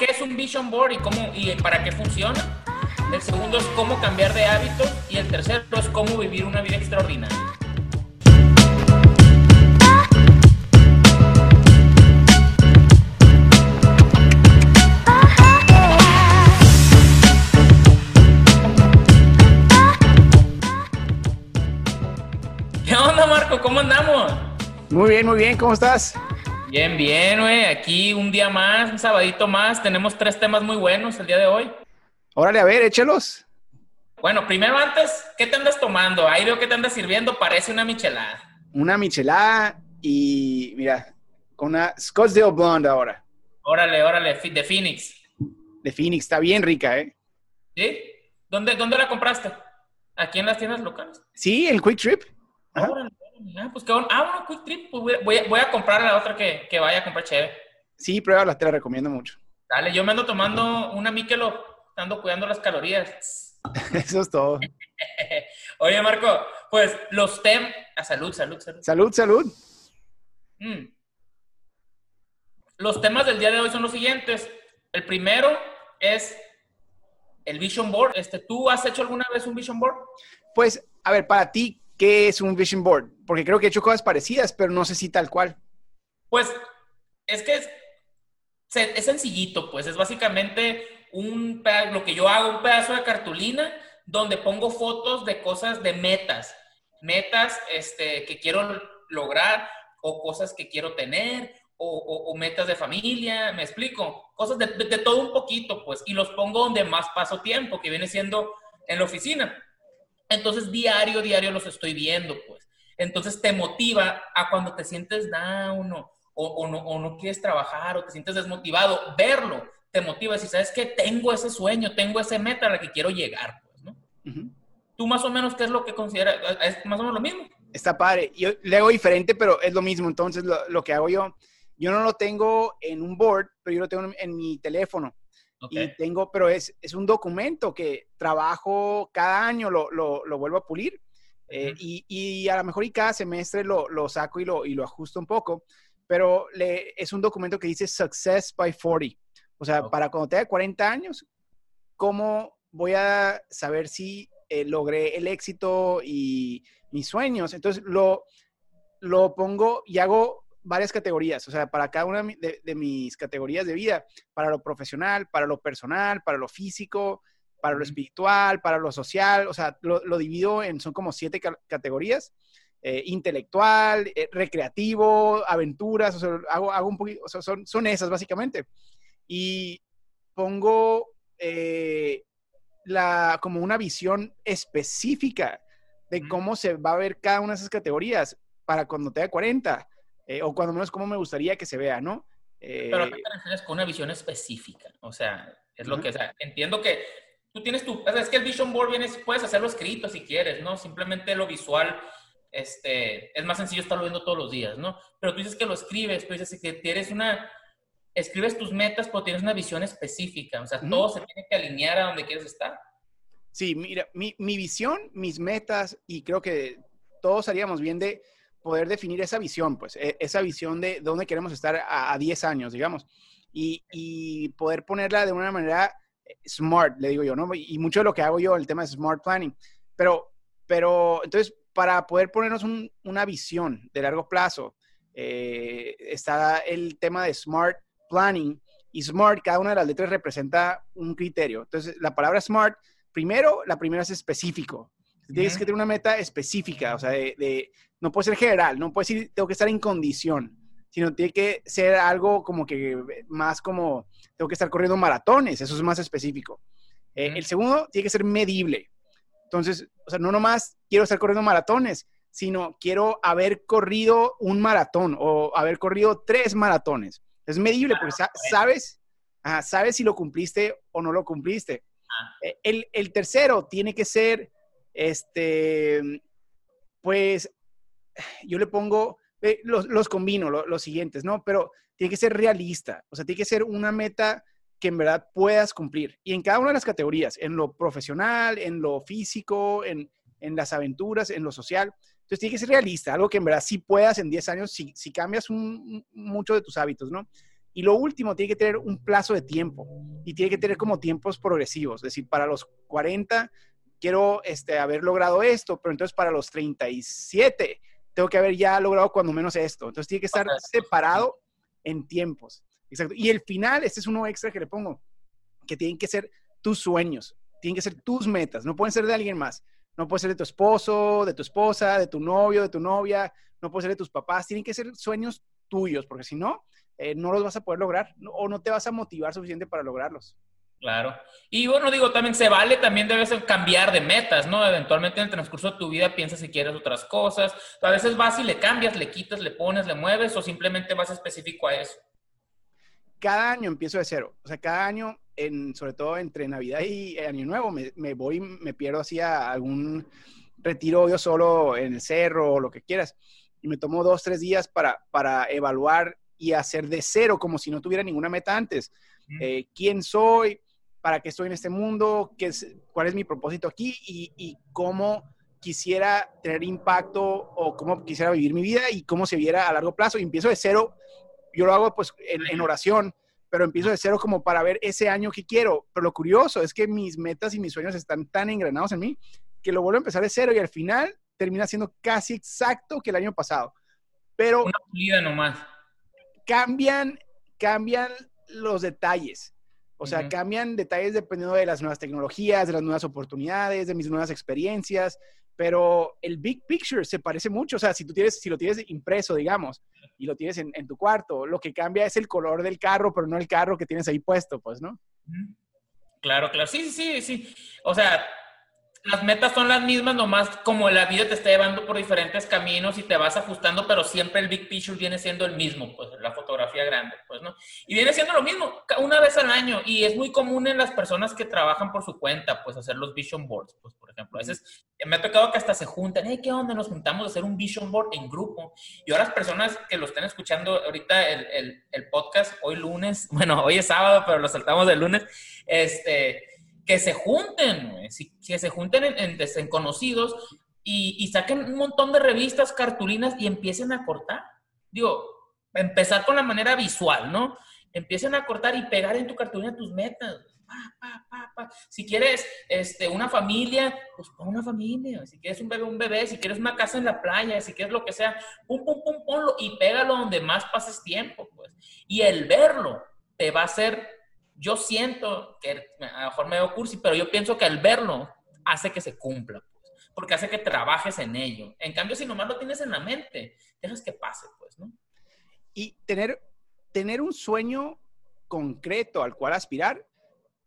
¿qué es un vision board y, cómo, y para qué funciona? El segundo es cómo cambiar de hábitos y el tercero es cómo vivir una vida extraordinaria. ¿Qué onda, Marco? ¿Cómo andamos? Muy bien, muy bien. ¿Cómo estás? Bien, bien, güey. Aquí un día más, un sabadito más. Tenemos tres temas muy buenos el día de hoy. Órale, a ver, échelos. Bueno, primero antes, ¿qué te andas tomando? Ahí veo que te andas sirviendo, parece una michelada. Una michelada y, mira, con una Scottsdale Blonde ahora. Órale, órale, de Phoenix. De Phoenix, está bien rica, ¿eh? ¿Sí? ¿Dónde, dónde la compraste? ¿Aquí en las tiendas locales? Sí, el Quick Trip. Órale, ah, pues. Ah, bueno, Quick Trip, pues voy, a, voy a comprar la otra que, que vaya a comprar chévere. Sí, pruébala, te la recomiendo mucho. Dale, yo me ando tomando una Michelob, ando cuidando las calorías. Eso es todo. Oye, Marco, pues los temas... A salud, salud, salud. Salud, salud. Mm. Los temas del día de hoy son los siguientes. El primero es el Vision Board. Este, ¿Tú has hecho alguna vez un Vision Board? Pues, a ver, para ti, ¿qué es un Vision Board? Porque creo que he hecho cosas parecidas, pero no sé si tal cual. Pues, es que es, sencillito, pues. Es básicamente un lo que yo hago, un pedazo de cartulina donde pongo fotos de cosas, de metas, metas este, que quiero lograr o cosas que quiero tener o, metas de familia, me explico, cosas de, de, todo un poquito, pues, y los pongo donde más paso tiempo, que viene siendo en la oficina. Entonces, diario, diario los estoy viendo, pues. Entonces, te motiva a cuando te sientes down o, o, no, o no quieres trabajar o te sientes desmotivado, verlo te motiva si sabes que tengo ese sueño, tengo ese meta a la que quiero llegar, pues, ¿no? Tú más o menos, ¿qué es lo que consideras? ¿Es más o menos lo mismo? Está padre. Yo le hago diferente, pero es lo mismo. Entonces, lo, que hago yo, yo no lo tengo en un board, pero yo lo tengo en, mi teléfono. Y tengo, pero es, es un documento que trabajo cada año, lo, lo, lo vuelvo a pulir. Eh, y, y, a lo mejor y cada semestre lo, lo saco y lo, y lo ajusto un poco, pero le, es un documento que dice Success by 40. O sea, para cuando tenga 40 años, ¿cómo voy a saber si eh, logré el éxito y mis sueños? Entonces, lo, lo pongo y hago varias categorías, o sea, para cada una de, mis categorías de vida, para lo profesional, para lo personal, para lo físico, para lo espiritual, para lo social, o sea, lo, divido en, son como siete categorías, eh, intelectual, eh, recreativo, aventuras, o sea, hago, hago un poquito, o sea, son, son esas básicamente. Y pongo eh, la, como una visión específica de cómo se va a ver cada una de esas categorías para cuando tenga 40, eh, o cuando menos cómo me gustaría que se vea, ¿no? Pero ¿qué te refieres con una visión específica? O sea, es lo que, o sea, entiendo que tú tienes tu, o sea, es que el vision board viene, puedes hacerlo escrito si quieres, ¿no? Simplemente lo visual, este, es más sencillo estarlo viendo todos los días, ¿no? Pero tú dices que lo escribes, tú dices que tienes una, escribes tus metas, pero tienes una visión específica. O sea, todo se tiene que alinear a donde quieres estar. Sí, mira, mi, visión, mis metas, y creo que todos haríamos bien de poder definir esa visión, pues, e, esa visión de dónde queremos estar a, 10 años, digamos, y, poder ponerla de una manera eh, smart, le digo yo, ¿no? Y mucho de lo que hago yo, el tema es smart planning. Pero, pero entonces, para poder ponernos una visión de largo plazo, eh, está el tema de smart planning y smart, cada una de las letras representa un criterio. Entonces, la palabra smart, primero, la primera es específico. Tienes que tener una meta específica, o sea, de, no puede ser general, no puede decir tengo que estar en condición, sino tiene que ser algo como que más como tengo que estar corriendo maratones, eso es más específico. Eh, el segundo tiene que ser medible. Entonces, o sea, no nomás quiero estar corriendo maratones, sino quiero haber corrido un maratón o haber corrido tres maratones. Es medible porque sabes, sabes si lo cumpliste o no lo cumpliste. Ah. E, el, tercero tiene que ser, este, pues, yo le pongo, los, combino, los siguientes, ¿no? Pero tiene que ser realista, o sea, tiene que ser una meta que en verdad puedas cumplir. Y en cada una de las categorías, en lo profesional, en lo físico, en, las aventuras, en lo social. Entonces tiene que ser realista, algo que en verdad sí puedas en 10 años si, si cambias mucho de tus hábitos, ¿no? Y lo último, tiene que tener un plazo de tiempo y tiene que tener como tiempos progresivos. Es decir, para los 40 quiero este, haber logrado esto, pero entonces para los 37 tengo que haber ya logrado cuando menos esto. Entonces tiene que estar separado en tiempos. Exacto. Y el final, este es uno extra que le pongo, que tienen que ser tus sueños, tienen que ser tus metas, no pueden ser de alguien más. No puede ser de tu esposo, de tu esposa, de tu novio, de tu novia, no puede ser de tus papás, tienen que ser sueños tuyos, porque si no, eh, no los vas a poder lograr o no te vas a motivar suficiente para lograrlos. Claro. Y bueno, digo, también se vale, también debes cambiar de metas, ¿no? Eventualmente en el transcurso de tu vida piensas si quieres otras cosas. A veces vas y le cambias, le quitas, le pones, le mueves o simplemente vas específico a eso. Cada año empiezo de cero. O sea, cada año, en, sobre todo entre Navidad y Año Nuevo, me, me voy, me pierdo así a algún retiro yo solo en el cerro o lo que quieras. Y me tomo dos, tres días para, para evaluar y hacer de cero como si no tuviera ninguna meta antes. Eh, ¿Quién soy? ¿Para qué estoy en este mundo? ¿Qué es, ¿Cuál es mi propósito aquí? Y, cómo quisiera tener impacto o cómo quisiera vivir mi vida y cómo se viera a largo plazo. Y empiezo de cero. Yo lo hago pues en, en oración, pero empiezo de cero como para ver ese año que quiero. Pero lo curioso es que mis metas y mis sueños están tan engranados en mí que lo vuelvo a empezar de cero y al final termina siendo casi exacto que el año pasado. Pero... Una vida nomás cambian, cambian los detalles. O sea, cambian detalles dependiendo de las nuevas tecnologías, de las nuevas oportunidades, de mis nuevas experiencias, pero el big picture se parece mucho. O sea, si tú tienes, si lo tienes impreso, digamos, y lo tienes en, tu cuarto, lo que cambia es el color del carro, pero no el carro que tienes ahí puesto, pues, ¿no? Claro, claro. Sí, sí, sí, sí. O sea, las metas son las mismas, nomás como la vida te está llevando por diferentes caminos y te vas ajustando, pero siempre el big picture viene siendo el mismo, pues la fotografía grande, pues, ¿no? Y viene siendo lo mismo una vez al año y es muy común en las personas que trabajan por su cuenta, pues hacer los vision boards, pues, por ejemplo. A veces me ha tocado que hasta se juntan, hey, ¿qué onda? Nos juntamos a hacer un vision board en grupo. Y ahora las personas que lo estén escuchando ahorita el, el, el podcast, hoy lunes, bueno, hoy es sábado, pero lo saltamos del lunes, este que se junten, que se junten en, conocidos y, saquen un montón de revistas, cartulinas y empiecen a cortar. Digo, empezar con la manera visual, ¿no? Empiecen a cortar y pegar en tu cartulina tus metas. si quieres este, una familia, pues pon una familia. Si quieres un bebé, un bebé. Si quieres una casa en la playa, si quieres lo que sea, pum, pum, pum, ponlo y pégalo donde más pases tiempo, pues. Y el verlo te va a hacer yo siento que a lo mejor me veo cursi, pero yo pienso que al verlo hace que se cumpla, pues, porque hace que trabajes en ello. En cambio, si nomás lo tienes en la mente, dejas que pase, pues, ¿no? Y tener, tener un sueño concreto al cual aspirar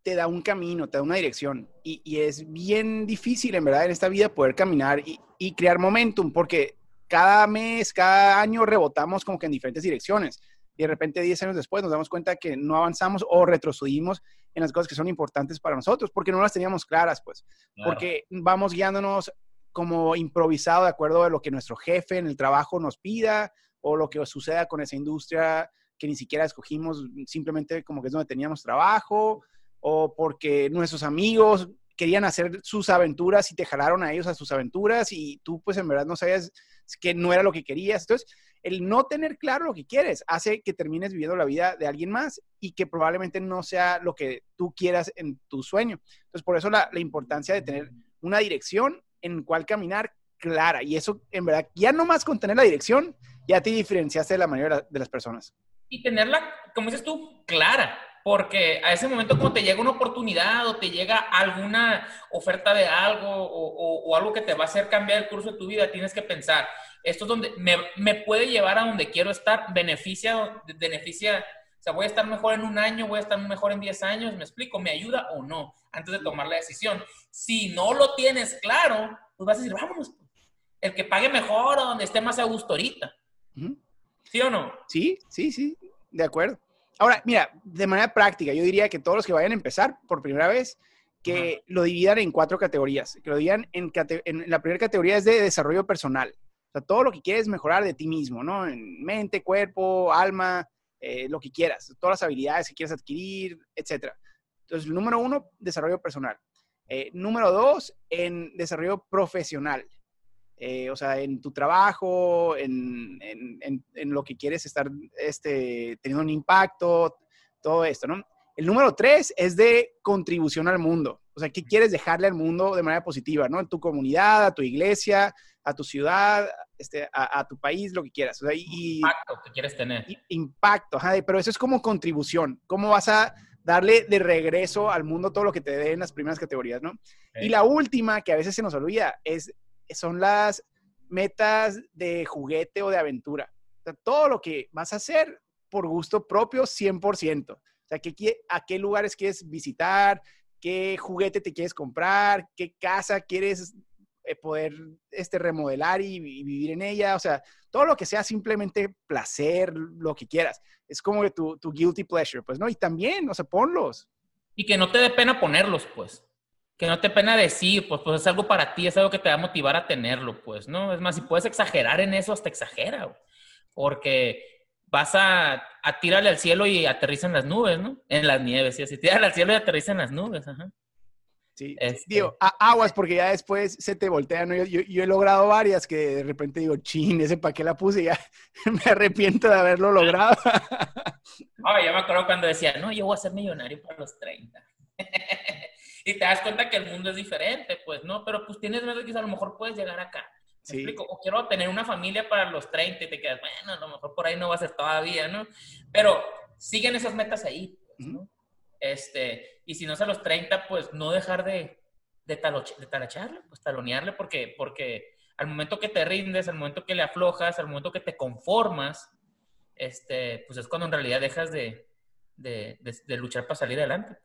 te da un camino, te da una dirección. Y, es bien difícil, en verdad, en esta vida poder caminar y, y crear momentum, porque cada mes, cada año rebotamos como que en diferentes direcciones y de repente 10 años después nos damos cuenta que no avanzamos o retrocedimos en las cosas que son importantes para nosotros, porque no las teníamos claras, pues, porque vamos guiándonos como improvisado de acuerdo a lo que nuestro jefe en el trabajo nos pida o lo que suceda con esa industria que ni siquiera escogimos simplemente como que es donde teníamos trabajo o porque nuestros amigos querían hacer sus aventuras y te jalaron a ellos a sus aventuras y tú pues en verdad no sabías que no era lo que querías. Entonces, el no tener claro lo que quieres hace que termines viviendo la vida de alguien más y que probablemente no sea lo que tú quieras en tu sueño. Entonces, por eso la, importancia de tener una dirección en cual caminar clara. Y eso, en verdad, ya no más con tener la dirección, ya te diferenciaste de la mayoría de las personas. Y tenerla, como dices tú, clara. Porque a ese momento como te llega una oportunidad o te llega alguna oferta de algo o, o algo que te va a hacer cambiar el curso de tu vida, tienes que pensar, esto es donde me, puede llevar a donde quiero estar, beneficia, beneficia, o sea, voy a estar mejor en un año, voy a estar mejor en 10 años, me explico, me ayuda o no, antes de tomar la decisión. Si no lo tienes claro, pues vas a decir, vámonos, pues, el que pague mejor o donde esté más a gusto ahorita. ¿Sí o no? Sí, sí, sí, de acuerdo. Ahora, mira, de manera práctica, yo diría que todos los que vayan a empezar por primera vez, que lo dividan en cuatro categorías. Que lo dividan en, en la primera categoría es de desarrollo personal. O sea, todo lo que quieres mejorar de ti mismo, ¿no? En mente, cuerpo, alma, eh, lo que quieras, todas las habilidades que quieras adquirir, etc. Entonces, número uno, desarrollo personal. Eh, número dos, en desarrollo profesional. Eh, o sea, en tu trabajo, en, en, en, lo que quieres estar este, teniendo un impacto, todo esto, ¿no? El número tres es de contribución al mundo. O sea, ¿qué quieres dejarle al mundo de manera positiva, ¿no? En tu comunidad, a tu iglesia, a tu ciudad, este, a, tu país, lo que quieras. O sea, y, impacto que quieres tener. impacto, ajá, pero eso es como contribución. ¿Cómo vas a darle de regreso al mundo todo lo que te den las primeras categorías, ¿no? Y la última, que a veces se nos olvida, es, son las metas de juguete o de aventura. Todo lo que vas a hacer por gusto propio, 100%. O sea, ¿qué, ¿a qué lugares quieres visitar? ¿Qué juguete te quieres comprar? ¿Qué casa quieres eh, poder este, remodelar y, vivir en ella? O sea, todo lo que sea simplemente placer, lo que quieras. Es como tu, tu guilty pleasure, pues, ¿no? Y también, o sea, ponlos. Y que no te dé pena ponerlos, pues. Que no te pena decir, pues, pues es algo para ti, es algo que te va a motivar a tenerlo, pues, ¿no? Es más, si puedes exagerar en eso, hasta exagera, porque vas a, a tirarle al cielo y aterriza en las nubes, ¿no? En las nieves, sí, así. Tírale al cielo y aterriza en las nubes, ajá. Sí, este digo, aguas porque ya después se te voltean. ¿no? Yo, yo, he logrado varias que de repente digo, chin, ese para qué la puse y ya me arrepiento de haberlo logrado. Oh, ya me acuerdo cuando decía, no, yo voy a ser millonario para los 30. y te das cuenta que el mundo es diferente, pues, ¿no? Pero pues tienes miedo de que a lo mejor puedes llegar acá. O quiero tener una familia para los 30 y te quedas, bueno, a lo mejor por ahí no va a ser todavía, ¿no? Pero siguen esas metas ahí, pues, ¿no? Este, y si no es a los 30, pues no dejar de, de, de talacharle, pues talonearle, porque, porque al momento que te rindes, al momento que le aflojas, al momento que te conformas, este, pues es cuando en realidad dejas de, de, de luchar para salir adelante.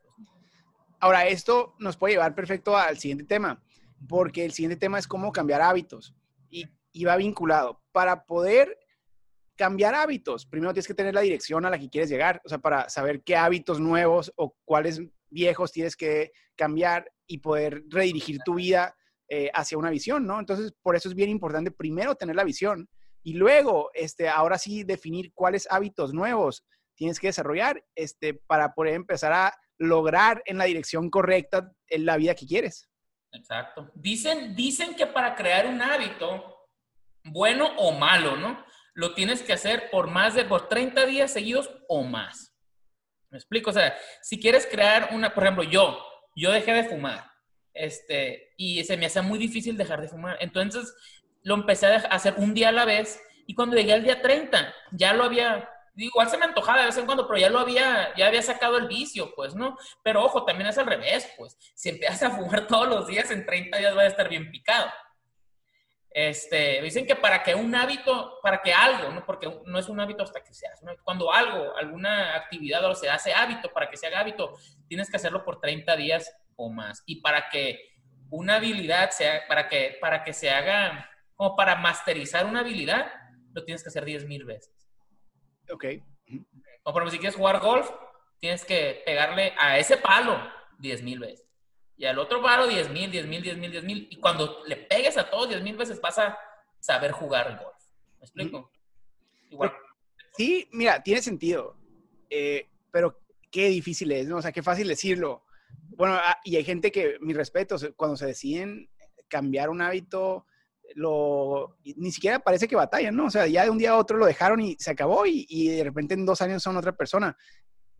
Ahora, esto nos puede llevar perfecto al siguiente tema, porque el siguiente tema es cómo cambiar hábitos y, va vinculado. Para poder cambiar hábitos, primero tienes que tener la dirección a la que quieres llegar, o sea, para saber qué hábitos nuevos o cuáles viejos tienes que cambiar y poder redirigir tu vida eh, hacia una visión, ¿no? Entonces, por eso es bien importante primero tener la visión y luego, este, ahora sí, definir cuáles hábitos nuevos tienes que desarrollar este, para poder empezar a lograr en la dirección correcta en la vida que quieres. Exacto. Dicen, dicen que para crear un hábito, bueno o malo, ¿no? Lo tienes que hacer por más de por 30 días seguidos o más. ¿Me explico? O sea, si quieres crear una, por ejemplo, yo, yo dejé de fumar, este, y se me hacía muy difícil dejar de fumar. Entonces, lo empecé a hacer un día a la vez, y cuando llegué al día 30, ya lo había igual se me antojaba de vez en cuando, pero ya lo había, ya había sacado el vicio, pues, ¿no? Pero ojo, también es al revés, pues. Si empiezas a fumar todos los días, en 30 días va a estar bien picado. Este, dicen que para que un hábito, para que algo, ¿no? Porque no es un hábito hasta que se hace, ¿no? Cuando algo, alguna actividad o se hace hábito, para que se haga hábito, tienes que hacerlo por 30 días o más. Y para que una habilidad sea, para que, para que se haga, como para masterizar una habilidad, lo tienes que hacer 10 mil veces. Ok. O por ejemplo, si quieres jugar golf, tienes que pegarle a ese palo 10 mil veces. Y al otro palo 10 mil, 10 mil, 10 mil, 10 mil. Y cuando le pegues a todos 10 mil veces vas a saber jugar golf. ¿Me explico? Igual. Sí, mira, tiene sentido. Eh, pero qué difícil es, ¿no? O sea, qué fácil decirlo. Bueno, ah, y hay gente que, mis respetos, cuando se deciden cambiar un hábito, lo, ni siquiera parece que batallan, ¿no? O sea, ya de un día a otro lo dejaron y se acabó y, y de repente en dos años son otra persona.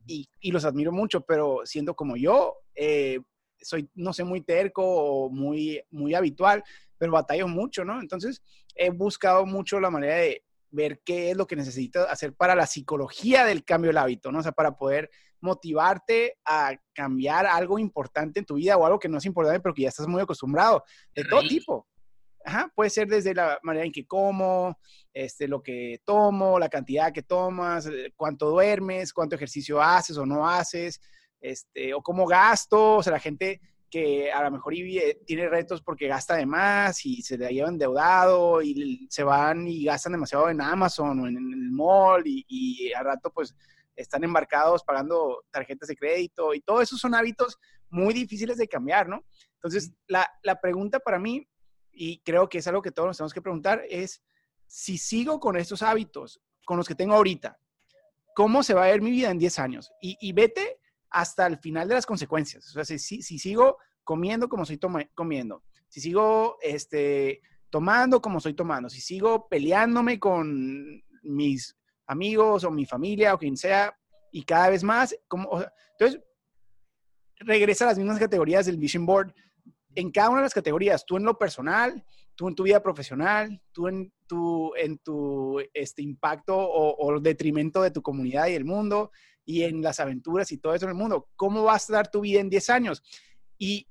Y, y los admiro mucho, pero siendo como yo, eh, soy, no sé, muy terco o muy, muy habitual, pero batallo mucho, ¿no? Entonces, he buscado mucho la manera de ver qué es lo que necesito hacer para la psicología del cambio del hábito, ¿no? O sea, para poder motivarte a cambiar algo importante en tu vida o algo que no es importante, pero que ya estás muy acostumbrado, de todo tipo. Ajá, puede ser desde la manera en que como, este, lo que tomo, la cantidad que tomas, eh, cuánto duermes, cuánto ejercicio haces o no haces, este, o cómo gasto, o sea, la gente que a lo mejor tiene retos porque gasta de más y se le lleva endeudado y se van y gastan demasiado en Amazon o en, el mall y, y al rato pues están embarcados pagando tarjetas de crédito y todo eso son hábitos muy difíciles de cambiar, ¿no? Entonces, la, la pregunta para mí y creo que es algo que todos nos tenemos que preguntar, es si sigo con estos hábitos, con los que tengo ahorita, ¿cómo se va a ver mi vida en 10 años? Y, vete hasta el final de las consecuencias. O sea, si, si, sigo comiendo como estoy comiendo, si sigo este, tomando como estoy tomando, si sigo peleándome con mis amigos o mi familia o quien sea, y cada vez más, como, entonces, regresa a las mismas categorías del Vision Board. En cada una de las categorías, tú en lo personal, tú en tu vida profesional, tú en tu, en tu este, impacto o, o detrimento de tu comunidad y el mundo, y en las aventuras y todo eso en el mundo. ¿Cómo va a estar tu vida en 10 años? Y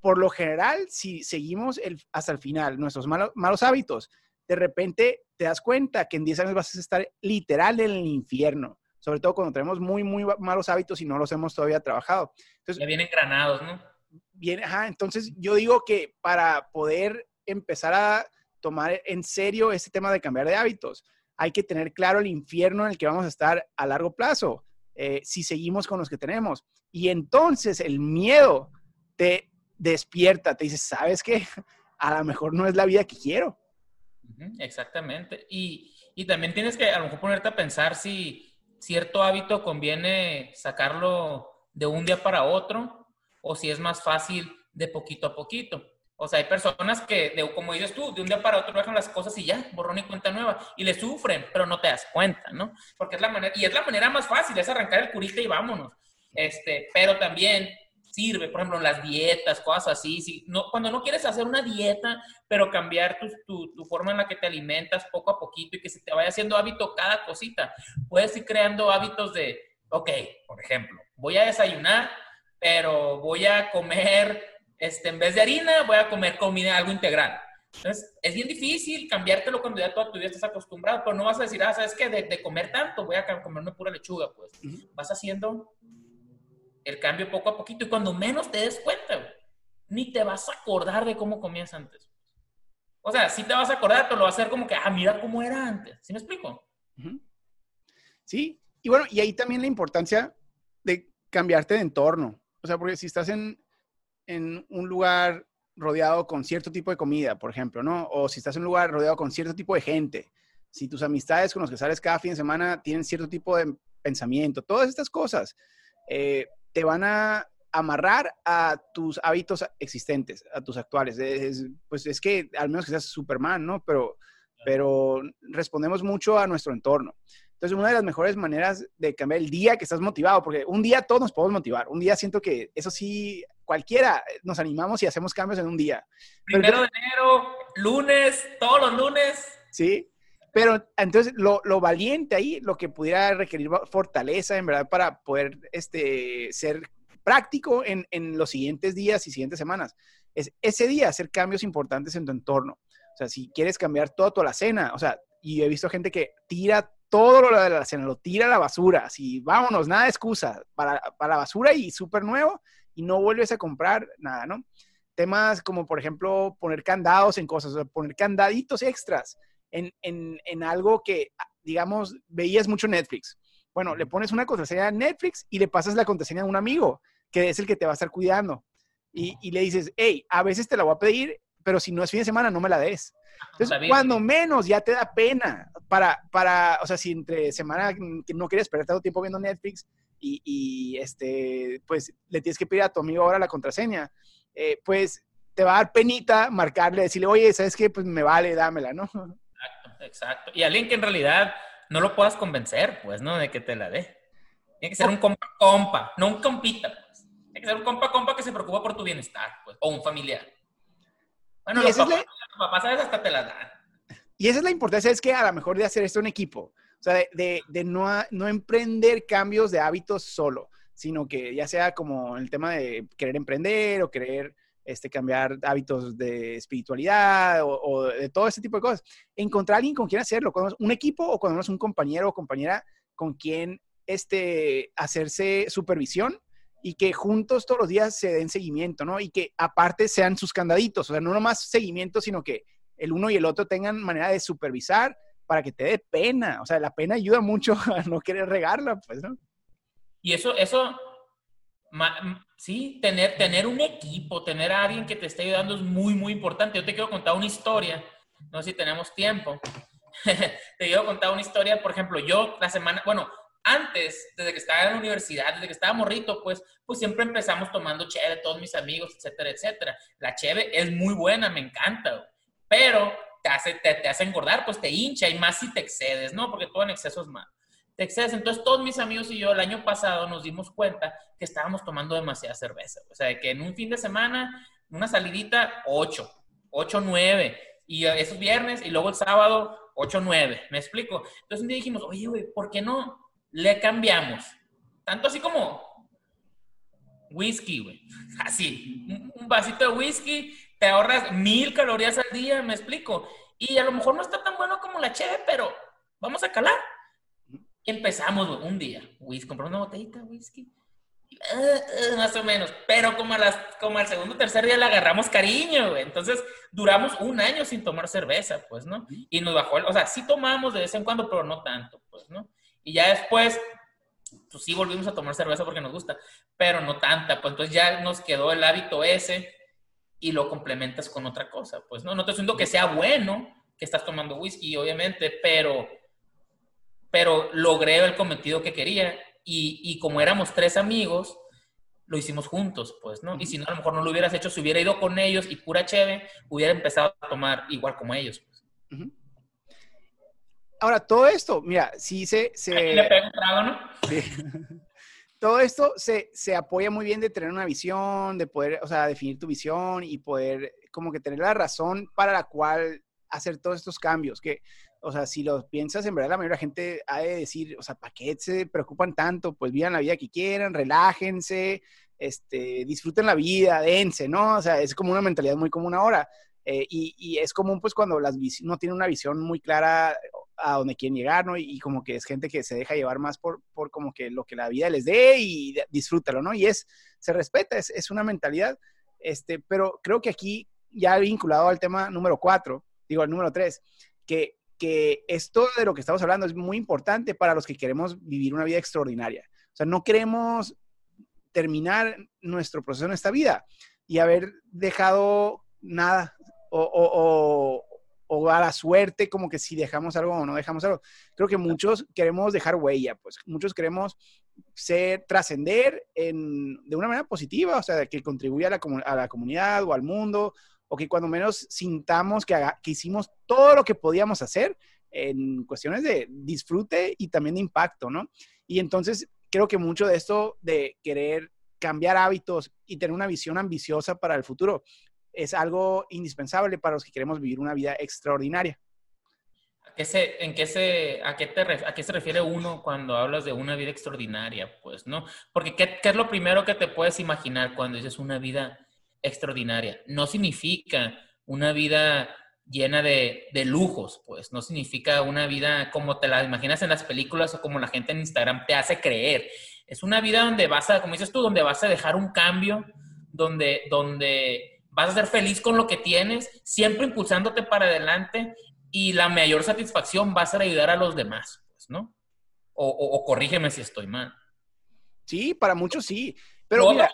por lo general, si seguimos el, hasta el final nuestros malos, malos hábitos, de repente te das cuenta que en 10 años vas a estar literal en el infierno, sobre todo cuando tenemos muy, muy malos hábitos y no los hemos todavía trabajado. Entonces, ya vienen granados, ¿no? Entonces yo digo que para poder empezar a tomar en serio este tema de cambiar de hábitos, hay que tener claro el infierno en el que vamos a estar a largo plazo, eh, si seguimos con los que tenemos. Y entonces el miedo te despierta, te dice, ¿sabes qué? A lo mejor no es la vida que quiero. Exactamente. Y, y, también tienes que a lo mejor ponerte a pensar si cierto hábito conviene sacarlo de un día para otro o si es más fácil de poquito a poquito. O sea, hay personas que, de, como dices tú, de un día para otro dejan las cosas y ya, borrón y cuenta nueva, y le sufren, pero no te das cuenta, ¿no? Porque es la manera, y es la manera más fácil, es arrancar el curita y vámonos. Este, pero también sirve, por ejemplo, las dietas, cosas así. Si, no, cuando no quieres hacer una dieta, pero cambiar tu, tu, forma en la que te alimentas poco a poquito y que se te vaya haciendo hábito cada cosita, puedes ir creando hábitos de, ok, por ejemplo, voy a desayunar, pero voy a comer, este, en vez de harina, voy a comer comida, algo integral. Entonces, es bien difícil cambiártelo cuando ya toda tu vida estás acostumbrado, pero no vas a decir, ah, ¿sabes qué? De, de comer tanto, voy a comerme pura lechuga, pues. Vas haciendo el cambio poco a poquito y cuando menos te des cuenta, ni te vas a acordar de cómo comías antes. O sea, sí te vas a acordar, pero lo vas a hacer como que, ah, mira cómo era antes. ¿Sí me explico? Sí, y bueno, y ahí también la importancia de cambiarte de entorno. O sea, porque si estás en, en un lugar rodeado con cierto tipo de comida, por ejemplo, ¿no? O si estás en un lugar rodeado con cierto tipo de gente, si tus amistades con los que sales cada fin de semana tienen cierto tipo de pensamiento, todas estas cosas, eh, te van a amarrar a tus hábitos existentes, a tus actuales. pues es que al menos que seas Superman, ¿no? Pero, pero respondemos mucho a nuestro entorno. Entonces, una de las mejores maneras de cambiar el día que estás motivado, porque un día todos nos podemos motivar. Un día siento que eso sí, cualquiera nos animamos y hacemos cambios en un día. Primero de enero, lunes, todos los lunes. Sí, pero entonces lo, lo, valiente ahí, lo que pudiera requerir fortaleza, en verdad, para poder este, ser práctico en, en, los siguientes días y siguientes semanas, es ese día hacer cambios importantes en tu entorno. O sea, si quieres cambiar toda tu alacena, o sea, y he visto gente que tira todo lo de la alacena, lo tira a la basura, así, vámonos, nada de excusa, para, para la basura y súper nuevo, y no vuelves a comprar nada, ¿no? Temas como, por ejemplo, poner candados en cosas, o sea, poner candaditos extras en, algo que, digamos, veías mucho Netflix. Bueno, le pones una contraseña a Netflix y le pasas la contraseña a un amigo, que es el que te va a estar cuidando. Y, le dices, hey, a veces te la voy a pedir, pero si no es fin de semana, no me la des. Entonces, cuando menos ya te da pena para, para, o sea, si entre semana que no quieres perder tanto tiempo viendo Netflix y, este, pues le tienes que pedir a tu amigo ahora la contraseña, eh, pues te va a dar penita marcarle, decirle, oye, ¿sabes qué? Pues me vale, dámela, ¿no? exacto. Y alguien que en realidad no lo puedas convencer, pues, ¿no? De que te la dé. Tiene que ser un compa compa, no un compita, pues. Tiene que ser un compa compa que se preocupa por tu bienestar, pues, o un familiar. Bueno, los papás, a hasta te la dan. Y esa es la importancia, es que a lo mejor de hacer esto en equipo. O sea, de, de, no, no emprender cambios de hábitos solo, sino que ya sea como el tema de querer emprender o querer este, cambiar hábitos de espiritualidad o, de todo ese tipo de cosas. Encontrar a alguien con quien hacerlo, un equipo o cuando es un compañero o compañera con quien este, hacerse supervisión y que juntos todos los días se den seguimiento, ¿no? Y que aparte sean sus candaditos, o sea, no nomás seguimiento, sino que el uno y el otro tengan manera de supervisar para que te dé pena. O sea, la pena ayuda mucho a no querer regarla, pues, ¿no? Y eso, eso sí, tener, tener un equipo, tener a alguien que te esté ayudando es muy, muy importante. Yo te quiero contar una historia, no sé si tenemos tiempo. te quiero contar una historia, por ejemplo, yo la semana, bueno, antes, desde que estaba en la universidad, desde que estaba morrito, pues, pues siempre empezamos tomando cheve, todos mis amigos, etcétera, etcétera. La cheve es muy buena, me encanta. pero te hace, te, hace engordar, pues te hincha y más si te excedes, ¿no? Porque todo en exceso es malo. Te excedes. Entonces, todos mis amigos y yo el año pasado nos dimos cuenta que estábamos tomando demasiada cerveza. O sea, que en un fin de semana, una salidita, 8, 8, 9. Y esos viernes, y luego el sábado, 8, 9. ¿Me explico? Entonces, un día dijimos, oye, güey, ¿por qué no le cambiamos? Tanto así como whisky, güey. Así, un vasito de whisky te ahorras mil calorías al día, me explico. Y a lo mejor no está tan bueno como la cheve, pero vamos a calar. empezamos un día, whisky, compramos una botellita de whisky. Eh, eh, más o menos, pero como, a las, como al segundo o tercer día le agarramos cariño, Entonces duramos un año sin tomar cerveza, pues, ¿no? Y nos bajó, o sea, sí tomamos de vez en cuando, pero no tanto, pues, ¿no? Y ya después, pues sí volvimos a tomar cerveza porque nos gusta, pero no tanta, pues entonces ya nos quedó el hábito ese y lo complementas con otra cosa. Pues no, no estoy diciendo que sea bueno que estás tomando whisky, obviamente, pero, pero logré el cometido que quería y, y como éramos tres amigos, lo hicimos juntos, pues, ¿no? Y si no, a lo mejor no lo hubieras hecho, si hubiera ido con ellos y pura cheve, hubiera empezado a tomar igual como ellos. Pues. Ahora, todo esto, mira, sí se... se... le pego un trago, ¿no? Sí. todo esto se, se, apoya muy bien de tener una visión, de poder, o sea, definir tu visión y poder como que tener la razón para la cual hacer todos estos cambios, que, o sea, si lo piensas, en verdad la mayoría de la gente ha de decir, o sea, ¿para qué se preocupan tanto? Pues vivan la vida que quieran, relájense, este, disfruten la vida, dense, ¿no? O sea, es como una mentalidad muy común ahora. Eh, y, y, es común, pues, cuando las no tienen una visión muy clara a donde quieren llegar, ¿no? Y, como que es gente que se deja llevar más por, por como que lo que la vida les dé y disfrútalo, ¿no? Y es, se respeta, es, es una mentalidad, este, pero creo que aquí ya vinculado al tema número cuatro, digo, al número tres, que, que esto de lo que estamos hablando es muy importante para los que queremos vivir una vida extraordinaria. O sea, no queremos terminar nuestro proceso en esta vida y haber dejado nada o, o, o a la suerte, como que si dejamos algo o no dejamos algo. Creo que muchos queremos dejar huella, pues muchos queremos ser, trascender de una manera positiva, o sea, que contribuya a la, comunidad o al mundo, o que cuando menos sintamos que, que hicimos todo lo que podíamos hacer en cuestiones de disfrute y también de impacto, ¿no? Y entonces creo que mucho de esto de querer cambiar hábitos y tener una visión ambiciosa para el futuro es algo indispensable para los que queremos vivir una vida extraordinaria. ¿A qué se, en qué se, a, qué te, ¿A qué se refiere uno cuando hablas de una vida extraordinaria? Pues, ¿no? Porque ¿qué, ¿qué, es lo primero que te puedes imaginar cuando dices una vida extraordinaria? No significa una vida llena de, de, lujos, pues no significa una vida como te la imaginas en las películas o como la gente en Instagram te hace creer. Es una vida donde vas a, como dices tú, donde vas a dejar un cambio, donde, donde vas a ser feliz con lo que tienes, siempre impulsándote para adelante y la mayor satisfacción va a ser ayudar a los demás, pues, ¿no? O, corrígeme si estoy mal. Sí, para muchos sí. Pero mira,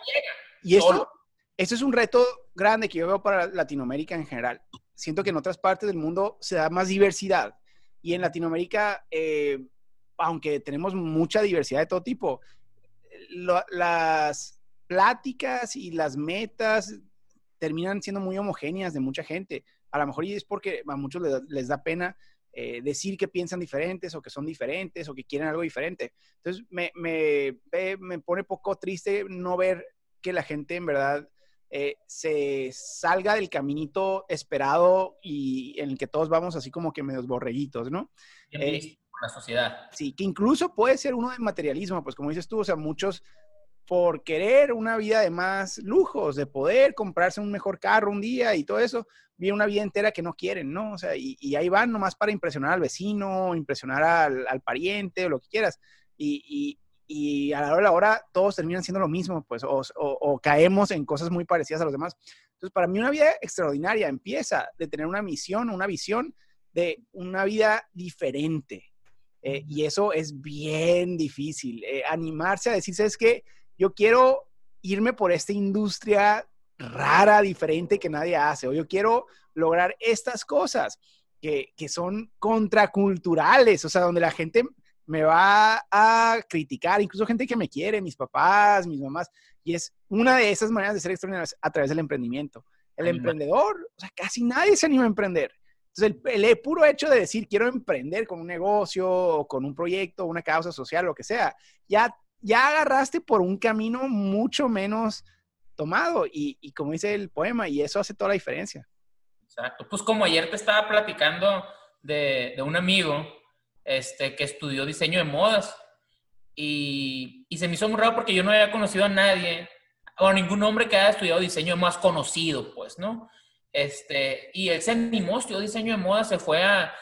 y esto, esto es un reto grande que yo veo para Latinoamérica en general. Siento que en otras partes del mundo se da más diversidad. Y en Latinoamérica, eh, aunque tenemos mucha diversidad de todo tipo, las pláticas y las metas terminan siendo muy homogéneas de mucha gente. A lo mejor y es porque a muchos les, da pena eh, decir que piensan diferentes o que son diferentes o que quieren algo diferente. Entonces, me, me, me pone poco triste no ver que la gente en verdad eh, se salga del caminito esperado y en el que todos vamos así como que medios borreguitos, ¿no? Eh, la sociedad. Sí, que incluso puede ser uno de materialismo, pues como dices tú, o sea, muchos por querer una vida de más lujos, de poder comprarse un mejor carro un día y todo eso, viene una vida entera que no quieren, ¿no? O sea, y, ahí van nomás para impresionar al vecino, impresionar al, pariente o lo que quieras. Y, a la hora de la hora todos terminan siendo lo mismo, pues, o, caemos en cosas muy parecidas a los demás. Entonces, para mí una vida extraordinaria empieza de tener una misión, una visión de una vida diferente. Eh, y eso es bien difícil. Eh, animarse a decir, ¿sabes qué? Yo quiero irme por esta industria rara, diferente que nadie hace, o yo quiero lograr estas cosas que, son contraculturales, o sea, donde la gente me va a criticar, incluso gente que me quiere, mis papás, mis mamás, y es una de esas maneras de ser extraordinarias a través del emprendimiento. El emprendedor, o sea, casi nadie se anima a emprender. Entonces, el, el, puro hecho de decir quiero emprender con un negocio, o con un proyecto, una causa social, lo que sea, ya, ya agarraste por un camino mucho menos tomado y, y como dice el poema, y eso hace toda la diferencia. Exacto. Pues como ayer te estaba platicando de, de un amigo este, que estudió diseño de modas y, y, se me hizo muy raro porque yo no había conocido a nadie, o ningún hombre que haya estudiado diseño de modas conocido, pues, ¿no? Este, y él se animó, estudió diseño de modas, se fue a,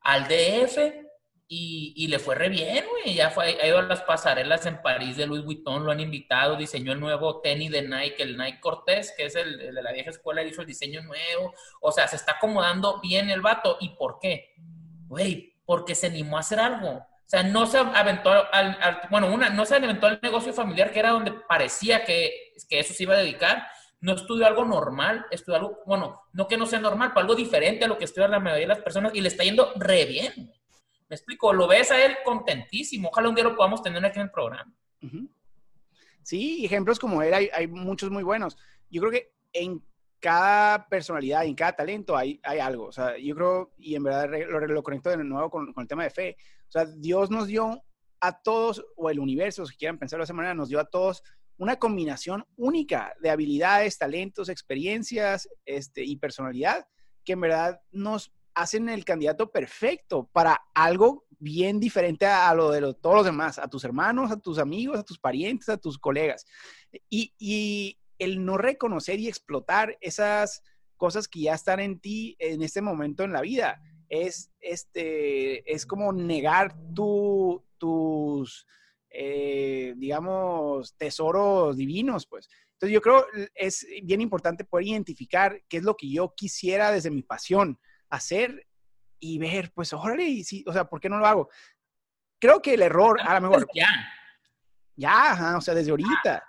al DF y, le fue re bien, güey. Ya fue, ha ido a las pasarelas en París de Louis Vuitton, lo han invitado, diseñó el nuevo tenis de Nike, el Nike Cortés, que es el, de la vieja escuela, hizo el diseño nuevo. O sea, se está acomodando bien el vato. ¿Y por qué? Güey, porque se animó a hacer algo. O sea, no se aventó al, bueno, una, no se aventó al negocio familiar, que era donde parecía que, que eso se iba a dedicar. No estudió algo normal, estudió algo, bueno, no que no sea normal, pero algo diferente a lo que estudian la mayoría de las personas y le está yendo re bien. Me explico, lo ves a él contentísimo. Ojalá un día lo podamos tener aquí en el programa. Sí, ejemplos como él hay, hay, muchos muy buenos. Yo creo que en cada personalidad en cada talento hay, hay algo. O sea, yo creo, y en verdad lo, lo conecto de nuevo con, con, el tema de fe. O sea, Dios nos dio a todos, o el universo, si quieran pensarlo de esa manera, nos dio a todos una combinación única de habilidades, talentos, experiencias este, y personalidad que en verdad nos hacen el candidato perfecto para algo bien diferente a, lo de todos los demás, a tus hermanos, a tus amigos, a tus parientes, a tus colegas. Y, y, el no reconocer y explotar esas cosas que ya están en ti en este momento en la vida es, este, es como negar tu, tus, eh, digamos, tesoros divinos, pues. Entonces yo creo es bien importante poder identificar qué es lo que yo quisiera desde mi pasión hacer y ver, pues, órale, sí, o sea, ¿por qué no lo hago? Creo que el error, a lo mejor... Ya. Ya, ajá, o sea, desde ahorita.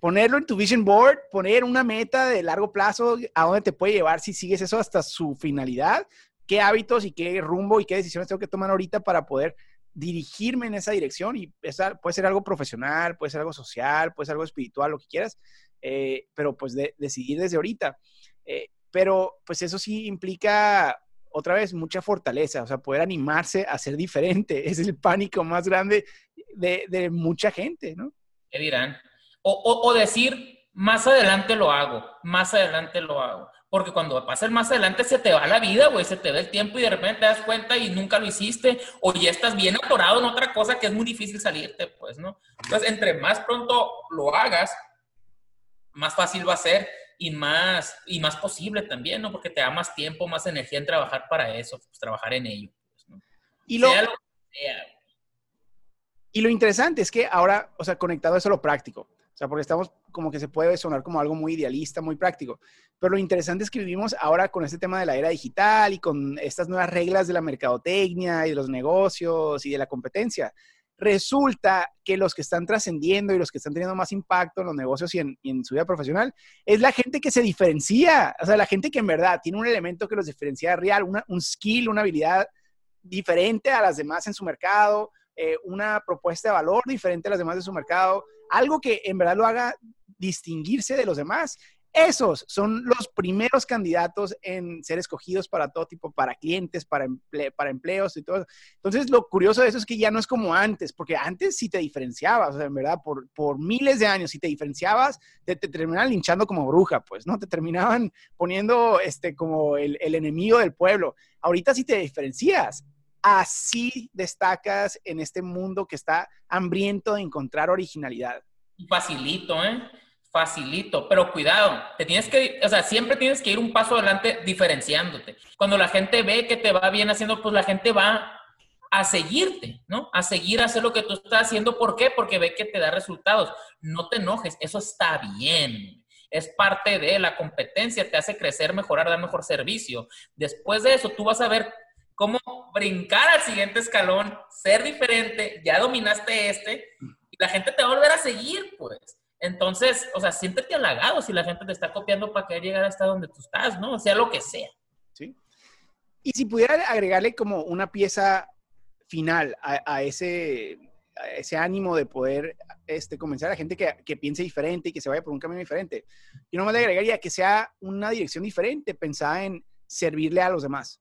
Ponerlo en tu vision board, poner una meta de largo plazo, a dónde te puede llevar si sigues eso hasta su finalidad, qué hábitos y qué rumbo y qué decisiones tengo que tomar ahorita para poder dirigirme en esa dirección y esa, puede ser algo profesional, puede ser algo social, puede ser algo espiritual, lo que quieras, eh, pero pues de, decidir desde ahorita. Eh, pero pues eso sí implica otra vez mucha fortaleza, o sea, poder animarse a ser diferente, es el pánico más grande de, de mucha gente, ¿no? ¿Qué dirán? O, o, decir, más adelante lo hago, más adelante lo hago. Porque cuando pasa el más adelante se te va la vida, güey, se te va el tiempo y de repente te das cuenta y nunca lo hiciste, o ya estás bien atorado en otra cosa que es muy difícil salirte, pues, ¿no? Entonces, entre más pronto lo hagas, más fácil va a ser y más, y más posible también, ¿no? Porque te da más tiempo, más energía en trabajar para eso, pues, trabajar en ello. Pues, ¿no? Y lo, sea lo que sea. Y lo interesante es que ahora, o sea, conectado a eso lo práctico, o sea, porque estamos como que se puede sonar como algo muy idealista, muy práctico. Pero lo interesante es que vivimos ahora con este tema de la era digital y con estas nuevas reglas de la mercadotecnia y de los negocios y de la competencia. Resulta que los que están trascendiendo y los que están teniendo más impacto en los negocios y en, su vida profesional es la gente que se diferencia, o sea, la gente que en verdad tiene un elemento que los diferencia real, una, un skill, una habilidad diferente a las demás en su mercado, eh, una propuesta de valor diferente a las demás de su mercado, algo que en verdad lo haga distinguirse de los demás. Esos son los primeros candidatos en ser escogidos para todo tipo, para clientes, para, emple para empleos y todo. Entonces, lo curioso de eso es que ya no es como antes, porque antes sí te diferenciabas, en verdad, por, miles de años, si te diferenciabas, te, te, terminaban linchando como bruja, pues, ¿no? Te terminaban poniendo este, como el, el enemigo del pueblo. Ahorita sí te diferencias, así destacas en este mundo que está hambriento de encontrar originalidad. Facilito, ¿eh? Facilito, pero cuidado, te tienes que, o sea, siempre tienes que ir un paso adelante diferenciándote. Cuando la gente ve que te va bien haciendo, pues la gente va a seguirte, ¿no? A seguir a hacer lo que tú estás haciendo. ¿Por qué? Porque ve que te da resultados. No te enojes, eso está bien. Es parte de la competencia, te hace crecer, mejorar, dar mejor servicio. Después de eso, tú vas a ver cómo brincar al siguiente escalón, ser diferente, ya dominaste este, y la gente te va a volver a seguir, pues. Entonces, o sea, siéntete halagado si la gente te está copiando para querer llegar hasta donde tú estás, ¿no? O sea, lo que sea. Sí. Y si pudiera agregarle como una pieza final a, a ese, ese ánimo de poder este, convencer a la gente que, que, piense diferente y que se vaya por un camino diferente. Yo nomás le agregaría que sea una dirección diferente, pensada en servirle a los demás.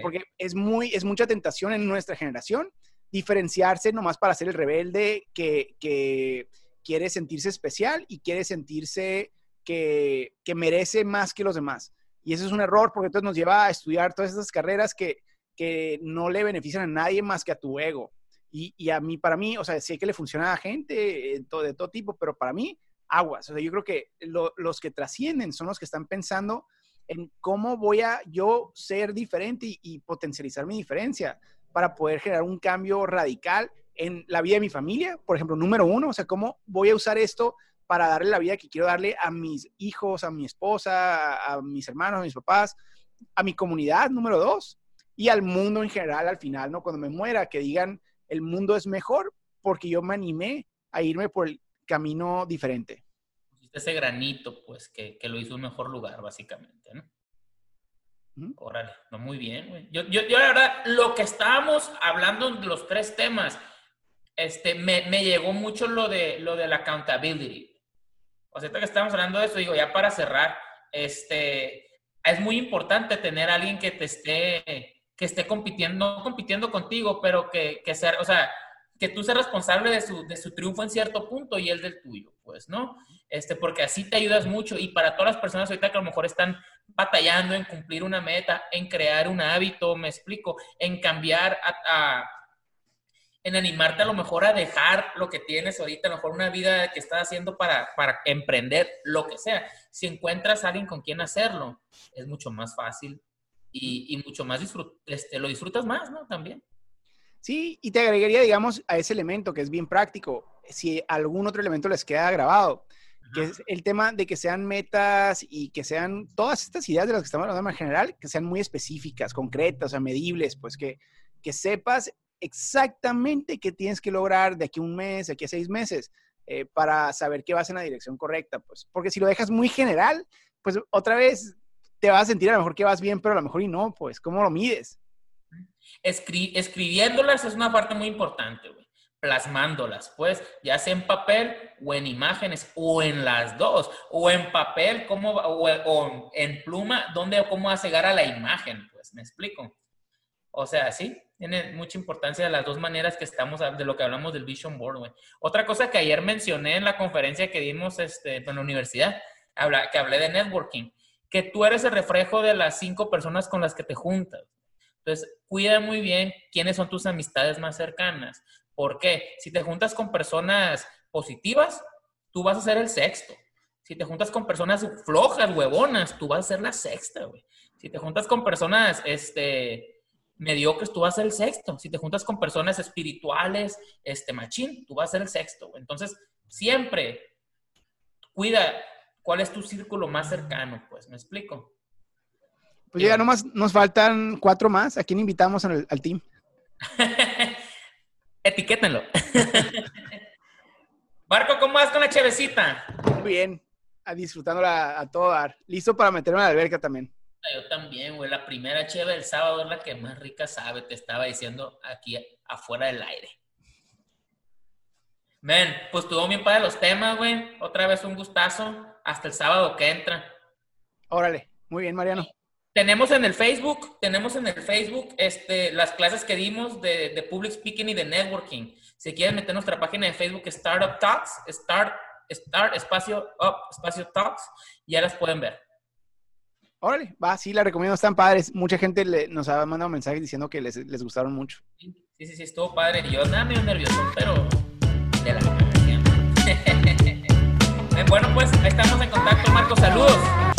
porque es, muy, es mucha tentación en nuestra generación diferenciarse nomás para ser el rebelde que, que quiere sentirse especial y quiere sentirse que, que merece más que los demás. Y eso es un error porque entonces nos lleva a estudiar todas esas carreras que, que no le benefician a nadie más que a tu ego. Y, y, a mí, para mí, o sea, sé que le funciona a gente de todo, tipo, pero para mí, aguas. O sea, yo creo que los que trascienden son los que están pensando en cómo voy a yo ser diferente y, y, potencializar mi diferencia para poder generar un cambio radical en la vida de mi familia. Por ejemplo, número uno, o sea, cómo voy a usar esto para darle la vida que quiero darle a mis hijos, a mi esposa, a, mis hermanos, a mis papás, a mi comunidad, número dos, y al mundo en general al final, ¿no? Cuando me muera, que digan, el mundo es mejor porque yo me animé a irme por el camino diferente. Ese granito, pues, que, que lo hizo un mejor lugar, básicamente, ¿no? Órale, no, muy bien, güey. Yo, yo, yo, la verdad, lo que estábamos hablando de los tres temas, este, me, me, llegó mucho lo de, lo de la accountability. O sea, que estamos hablando de eso, digo, ya para cerrar, este, es muy importante tener a alguien que te esté, que esté compitiendo, no compitiendo contigo, pero que, que sea, o sea, que tú seas responsable de su, de su triunfo en cierto punto y él del tuyo, pues, ¿no? Este, porque así te ayudas mucho y para todas las personas ahorita que a lo mejor están batallando en cumplir una meta, en crear un hábito, me explico, en cambiar a en animarte a lo mejor a dejar lo que tienes ahorita, a lo mejor una vida que estás haciendo para, para emprender lo que sea. Si encuentras a alguien con quien hacerlo, es mucho más fácil y, y mucho más este, lo disfrutas más, ¿no? También. Sí, y te agregaría, digamos, a ese elemento que es bien práctico, si algún otro elemento les queda grabado, que es el tema de que sean metas y que sean todas estas ideas de las que estamos hablando en general, que sean muy específicas, concretas, o sea, medibles, pues que, que sepas exactamente qué tienes que lograr de aquí a un mes, de aquí a seis meses, eh, para saber que vas en la dirección correcta. Pues, porque si lo dejas muy general, pues otra vez te vas a sentir a lo mejor que vas bien, pero a lo mejor y no, pues, ¿cómo lo mides? escribiéndolas es una parte muy importante, güey. Plasmándolas, pues, ya sea en papel o en imágenes, o en las dos, o en papel, cómo, o, o en pluma, dónde cómo vas a llegar a la imagen, pues, ¿me explico? O sea, sí, tiene mucha importancia las dos maneras que estamos, de lo que hablamos del Vision Board, güey. Otra cosa que ayer mencioné en la conferencia que dimos este, en la universidad, habla, que hablé de networking, que tú eres el reflejo de las cinco personas con las que te juntas. Entonces, cuida muy bien quiénes son tus amistades más cercanas. ¿Por qué? Si te juntas con personas positivas, tú vas a ser el sexto. Si te juntas con personas flojas, huevonas, tú vas a ser la sexta, güey. Si te juntas con personas, este, mediocres, tú vas a ser el sexto. Si te juntas con personas espirituales, este machín, tú vas a ser el sexto. Entonces, siempre cuida cuál es tu círculo más cercano, pues, ¿me explico? Pues ya nomás nos faltan cuatro más. ¿A quién invitamos al, team? Etiquétenlo. Marco, ¿cómo vas con la chevecita? Muy bien, a disfrutándola a todo dar. Listo para meterme a la alberca también. Yo también, güey. La primera cheve del sábado es la que más rica sabe, te estaba diciendo aquí afuera del aire. Men, pues tuvo bien para los temas, güey. Otra vez un gustazo. Hasta el sábado que entra. Órale, muy bien, Mariano. Tenemos en el Facebook, tenemos en el Facebook este, las clases que dimos de, de Public Speaking y de Networking. Si quieren meter nuestra página de Facebook, Startup Talks, Start, Start, espacio, Up, espacio Talks, ya las pueden ver. Órale, va, sí, la recomiendo, están padres. Mucha gente nos ha mandado mensajes diciendo que les, gustaron mucho. Sí, sí, sí, estuvo padre. Yo andaba medio nervioso, pero de la bueno, pues estamos en contacto, Marco. Saludos.